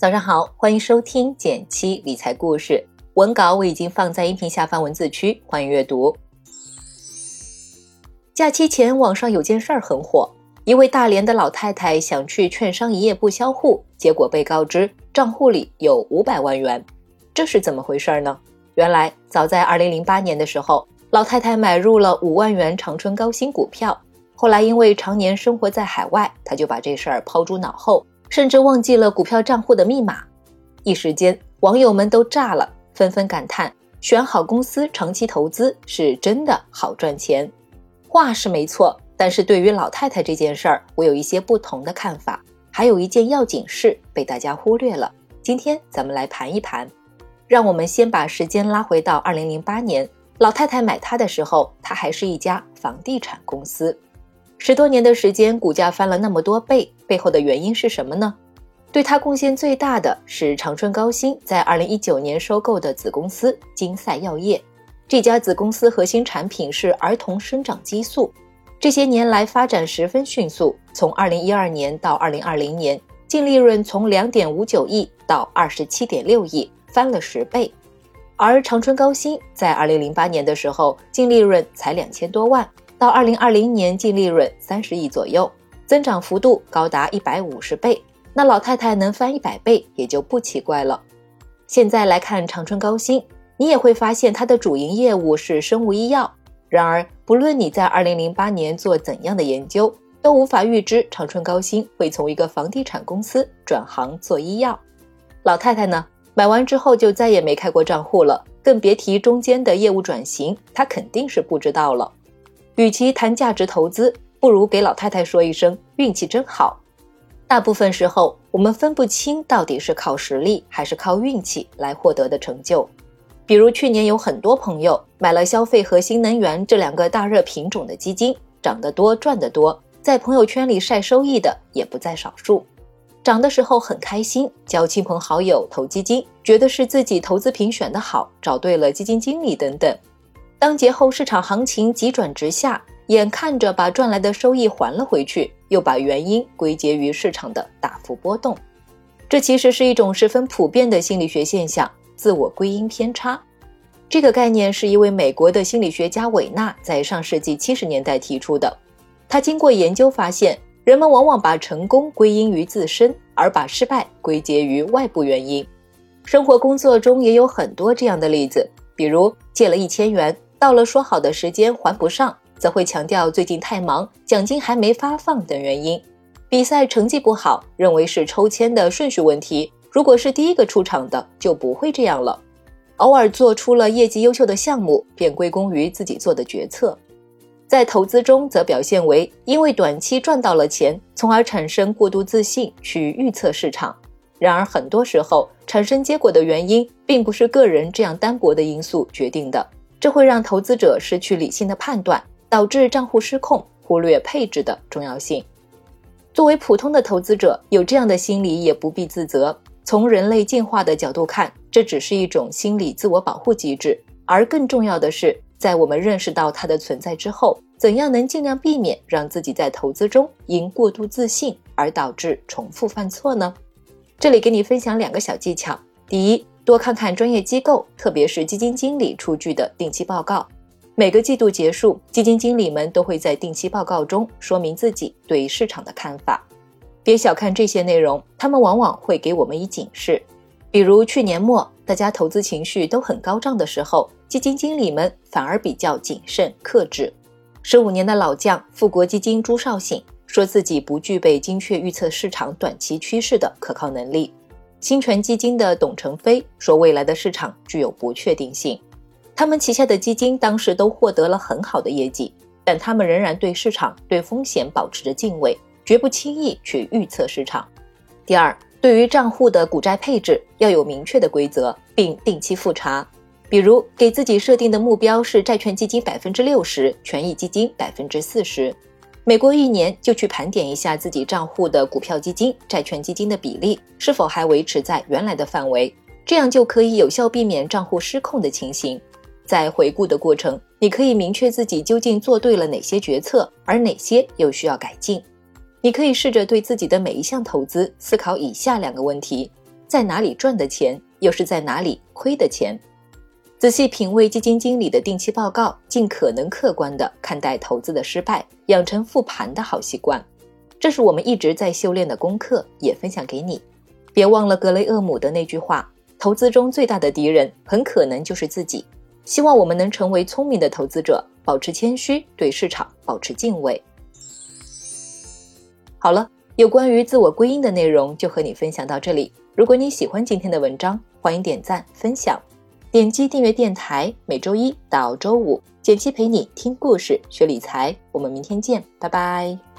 早上好，欢迎收听减七理财故事。文稿我已经放在音频下方文字区，欢迎阅读。假期前，网上有件事儿很火，一位大连的老太太想去券商一夜不销户，结果被告知账户里有五百万元，这是怎么回事呢？原来，早在二零零八年的时候，老太太买入了五万元长春高新股票，后来因为常年生活在海外，她就把这事儿抛诸脑后。甚至忘记了股票账户的密码，一时间网友们都炸了，纷纷感叹：选好公司长期投资是真的好赚钱。话是没错，但是对于老太太这件事儿，我有一些不同的看法。还有一件要紧事被大家忽略了，今天咱们来盘一盘。让我们先把时间拉回到二零零八年，老太太买它的时候，它还是一家房地产公司。十多年的时间，股价翻了那么多倍，背后的原因是什么呢？对它贡献最大的是长春高新在二零一九年收购的子公司金赛药业。这家子公司核心产品是儿童生长激素，这些年来发展十分迅速。从二零一二年到二零二零年，净利润从两点五九亿到二十七点六亿，翻了十倍。而长春高新在二零零八年的时候，净利润才两千多万。到二零二零年，净利润三十亿左右，增长幅度高达一百五十倍。那老太太能翻一百倍，也就不奇怪了。现在来看长春高新，你也会发现它的主营业务是生物医药。然而，不论你在二零零八年做怎样的研究，都无法预知长春高新会从一个房地产公司转行做医药。老太太呢，买完之后就再也没开过账户了，更别提中间的业务转型，她肯定是不知道了。与其谈价值投资，不如给老太太说一声运气真好。大部分时候，我们分不清到底是靠实力还是靠运气来获得的成就。比如去年有很多朋友买了消费和新能源这两个大热品种的基金，涨得多赚得多，在朋友圈里晒收益的也不在少数。涨的时候很开心，叫亲朋好友投基金，觉得是自己投资品选得好，找对了基金经理等等。当节后市场行情急转直下，眼看着把赚来的收益还了回去，又把原因归结于市场的大幅波动。这其实是一种十分普遍的心理学现象——自我归因偏差。这个概念是一位美国的心理学家韦纳在上世纪七十年代提出的。他经过研究发现，人们往往把成功归因于自身，而把失败归结于外部原因。生活工作中也有很多这样的例子，比如借了一千元。到了说好的时间还不上，则会强调最近太忙，奖金还没发放等原因。比赛成绩不好，认为是抽签的顺序问题。如果是第一个出场的，就不会这样了。偶尔做出了业绩优秀的项目，便归功于自己做的决策。在投资中，则表现为因为短期赚到了钱，从而产生过度自信去预测市场。然而，很多时候产生结果的原因，并不是个人这样单薄的因素决定的。这会让投资者失去理性的判断，导致账户失控，忽略配置的重要性。作为普通的投资者，有这样的心理也不必自责。从人类进化的角度看，这只是一种心理自我保护机制。而更重要的是，在我们认识到它的存在之后，怎样能尽量避免让自己在投资中因过度自信而导致重复犯错呢？这里给你分享两个小技巧。第一。多看看专业机构，特别是基金经理出具的定期报告。每个季度结束，基金经理们都会在定期报告中说明自己对市场的看法。别小看这些内容，他们往往会给我们以警示。比如去年末，大家投资情绪都很高涨的时候，基金经理们反而比较谨慎克制。十五年的老将富国基金朱少醒说自己不具备精确预测市场短期趋势的可靠能力。新泉基金的董成飞说：“未来的市场具有不确定性，他们旗下的基金当时都获得了很好的业绩，但他们仍然对市场、对风险保持着敬畏，绝不轻易去预测市场。第二，对于账户的股债配置要有明确的规则，并定期复查，比如给自己设定的目标是债券基金百分之六十，权益基金百分之四十。”每过一年就去盘点一下自己账户的股票基金、债券基金的比例是否还维持在原来的范围，这样就可以有效避免账户失控的情形。在回顾的过程，你可以明确自己究竟做对了哪些决策，而哪些又需要改进。你可以试着对自己的每一项投资思考以下两个问题：在哪里赚的钱，又是在哪里亏的钱。仔细品味基金经理的定期报告，尽可能客观地看待投资的失败，养成复盘的好习惯。这是我们一直在修炼的功课，也分享给你。别忘了格雷厄姆的那句话：投资中最大的敌人，很可能就是自己。希望我们能成为聪明的投资者，保持谦虚，对市场保持敬畏。好了，有关于自我归因的内容就和你分享到这里。如果你喜欢今天的文章，欢迎点赞分享。点击订阅电台，每周一到周五，简七陪你听故事、学理财。我们明天见，拜拜。